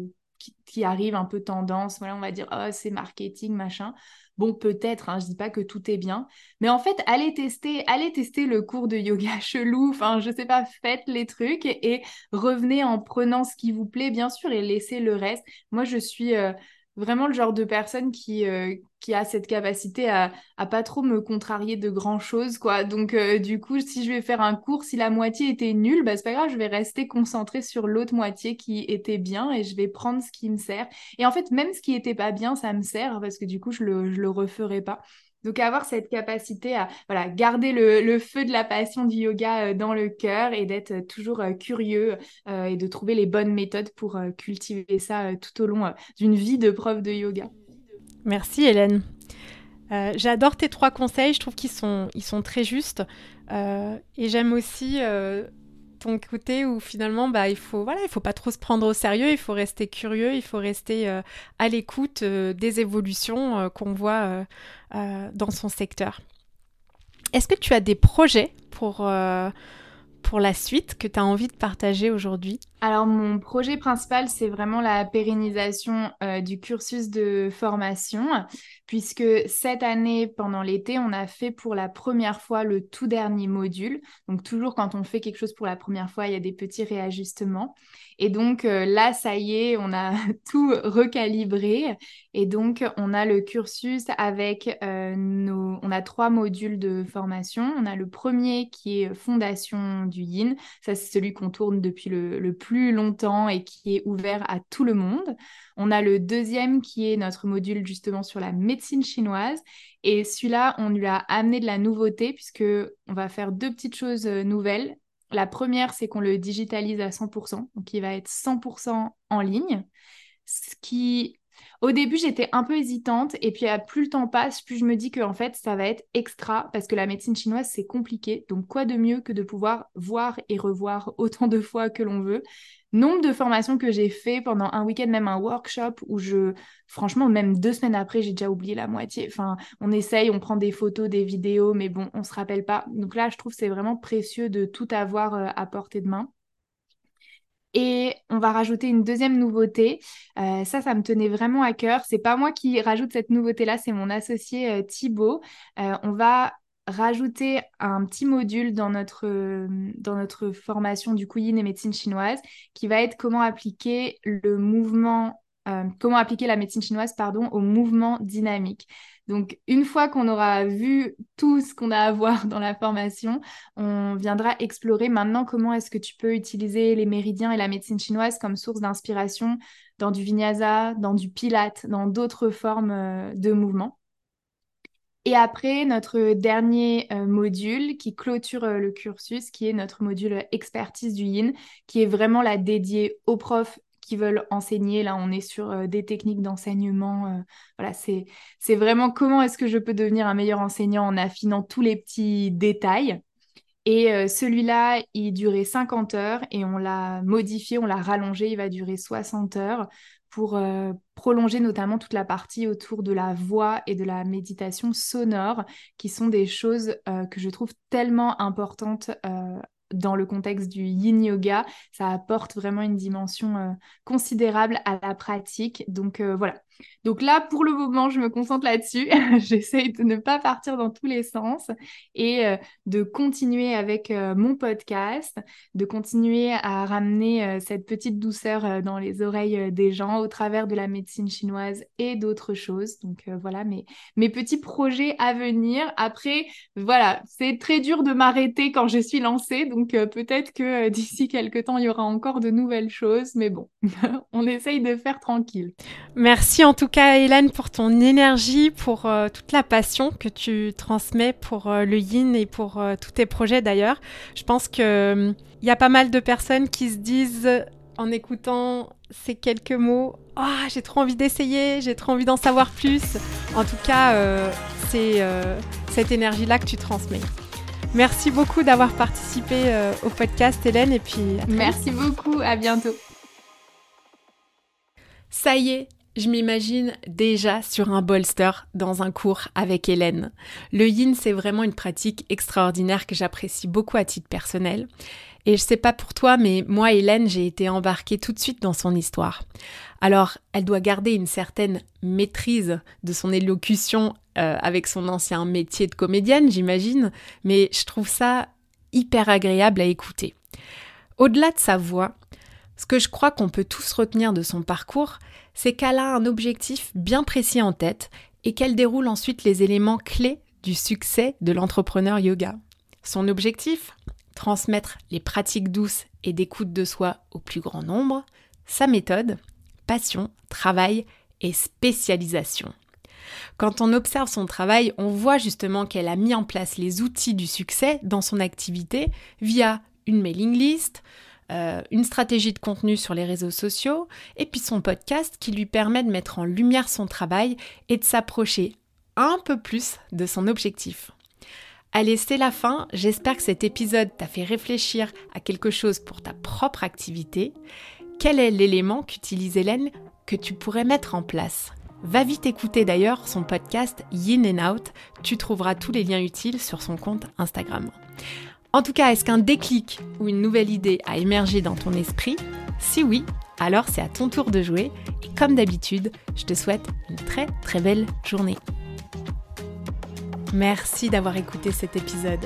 qui, arrive un peu tendance, voilà, on va dire, oh, c'est marketing, machin. Bon, peut-être, hein, je dis pas que tout est bien, mais en fait, allez tester, allez tester le cours de yoga <laughs> chelou, enfin, je sais pas, faites les trucs et, revenez en prenant ce qui vous plaît, bien sûr, et laissez le reste. Moi, je suis euh, vraiment le genre de personne qui, euh, qui a cette capacité à, à pas trop me contrarier de grand chose, quoi. Donc, euh, du coup, si je vais faire un cours, si la moitié était nulle, bah, c'est pas grave, je vais rester concentrée sur l'autre moitié qui était bien et je vais prendre ce qui me sert. Et en fait, même ce qui était pas bien, ça me sert parce que du coup, je le, je le referai pas. Donc avoir cette capacité à voilà, garder le, feu de la passion du yoga euh, dans le cœur et d'être euh, toujours euh, curieux et de trouver les bonnes méthodes pour cultiver ça tout au long d'une vie de prof de yoga. Merci Hélène. J'adore tes trois conseils, je trouve qu'ils sont, ils sont très justes. et j'aime aussi ton où finalement bah il faut faut pas trop se prendre au sérieux il faut rester curieux il faut rester euh, à l'écoute euh, des évolutions euh, qu'on voit dans son secteur. Est-ce que tu as des projets pour pour la suite que tu as envie de partager aujourd'hui? Alors mon projet principal, c'est vraiment la pérennisation du cursus de formation, puisque cette année, pendant l'été, on a fait pour la première fois le tout dernier module. Donc toujours quand on fait quelque chose pour la première fois, il y a des petits réajustements. Et donc là, ça y est, on a <laughs> tout recalibré. Et donc, on a le cursus avec nos... On a trois modules de formation. On a le premier qui est fondation du yin. Ça, c'est celui qu'on tourne depuis le, plus longtemps et qui est ouvert à tout le monde. On a le deuxième qui est notre module justement sur la médecine chinoise. Et celui-là, on lui a amené de la nouveauté puisque on va faire deux petites choses euh, nouvelles. La première, c'est qu'on le digitalise à 100%, donc il va être 100% en ligne, ce qui au début, j'étais un peu hésitante et puis plus le temps passe, plus je me dis que en fait, ça va être extra parce que la médecine chinoise, c'est compliqué. Donc quoi de mieux que de pouvoir voir et revoir autant de fois que l'on veut? Nombre de formations que j'ai fait pendant un week-end, même un workshop où je, franchement, même deux semaines après, j'ai déjà oublié la moitié. Enfin, on essaye, on prend des photos, des vidéos, mais bon, on se rappelle pas. Donc là, je trouve c'est vraiment précieux de tout avoir euh, à portée de main. Et on va rajouter une deuxième nouveauté. Euh, ça, ça me tenait vraiment à cœur. C'est pas moi qui rajoute cette nouveauté-là, c'est mon associé euh, Thibaut. Euh, on va rajouter un petit module dans notre, dans notre formation du coup et médecine chinoise qui va être comment appliquer le mouvement, comment appliquer la médecine chinoise pardon, au mouvement dynamique. Donc, une fois qu'on aura vu tout ce qu'on a à voir dans la formation, on viendra explorer maintenant comment est-ce que tu peux utiliser les méridiens et la médecine chinoise comme source d'inspiration dans du vinyasa, dans du pilate, dans d'autres formes euh, de mouvement. Et après, notre dernier euh, module qui clôture euh, le cursus, qui est notre module expertise du yin, qui est vraiment la dédiée aux profs qui veulent enseigner. Là, on est sur euh, des techniques d'enseignement. Euh, voilà, c'est, c'est vraiment comment est-ce que je peux devenir un meilleur enseignant en affinant tous les petits détails. Et euh, celui-là, il durait 50 heures et on l'a modifié, on l'a rallongé, il va durer 60 heures pour prolonger notamment toute la partie autour de la voix et de la méditation sonore, qui sont des choses que je trouve tellement importantes dans le contexte du yin yoga, ça apporte vraiment une dimension euh, considérable à la pratique. Donc euh, voilà. Donc là, pour le moment, je me concentre là-dessus. <laughs> J'essaye de ne pas partir dans tous les sens et euh, de continuer avec mon podcast, de continuer à ramener cette petite douceur dans les oreilles des gens au travers de la médecine chinoise et d'autres choses. Donc voilà mes, mes petits projets à venir. Après, voilà, c'est très dur de m'arrêter quand je suis lancée. Donc euh, peut-être que euh, d'ici quelques temps, il y aura encore de nouvelles choses. Mais bon, <laughs> on essaye de faire tranquille. Merci en tout cas, Hélène, pour ton énergie, pour euh, toute la passion que tu transmets pour le yin et pour tous tes projets d'ailleurs. Je pense qu'il il y a pas mal de personnes qui se disent en écoutant ces quelques mots, ah, j'ai trop envie d'essayer, j'ai trop envie d'en savoir plus. En tout cas, c'est cette énergie-là que tu transmets. Merci beaucoup d'avoir participé euh, au podcast, Hélène, et puis... Merci beaucoup, à bientôt. Ça y est, je m'imagine déjà sur un bolster dans un cours avec Hélène. Le yin, c'est vraiment une pratique extraordinaire que j'apprécie beaucoup à titre personnel. Et je sais pas pour toi, mais moi, Hélène, j'ai été embarquée tout de suite dans son histoire. Alors, elle doit garder une certaine maîtrise de son élocution euh, avec son ancien métier de comédienne, j'imagine, mais je trouve ça hyper agréable à écouter. Au-delà de sa voix, ce que je crois qu'on peut tous retenir de son parcours, c'est qu'elle a un objectif bien précis en tête et qu'elle déroule ensuite les éléments clés du succès de l'entrepreneur yoga. Son objectif Transmettre les pratiques douces et d'écoute de soi au plus grand nombre. Sa méthode Passion, travail et spécialisation. Quand on observe son travail, on voit justement qu'elle a mis en place les outils du succès dans son activité via une mailing list, euh, une stratégie de contenu sur les réseaux sociaux et puis son podcast qui lui permet de mettre en lumière son travail et de s'approcher un peu plus de son objectif. Allez, c'est la fin. J'espère que cet épisode t'a fait réfléchir à quelque chose pour ta propre activité. Quel est l'élément qu'utilise Hélène que tu pourrais mettre en place? Va vite écouter d'ailleurs son podcast Yin and Out, tu trouveras tous les liens utiles sur son compte Instagram. En tout cas, est-ce qu'un déclic ou une nouvelle idée a émergé dans ton esprit? Si oui, alors c'est à ton tour de jouer et comme d'habitude, je te souhaite une très très belle journée. Merci d'avoir écouté cet épisode.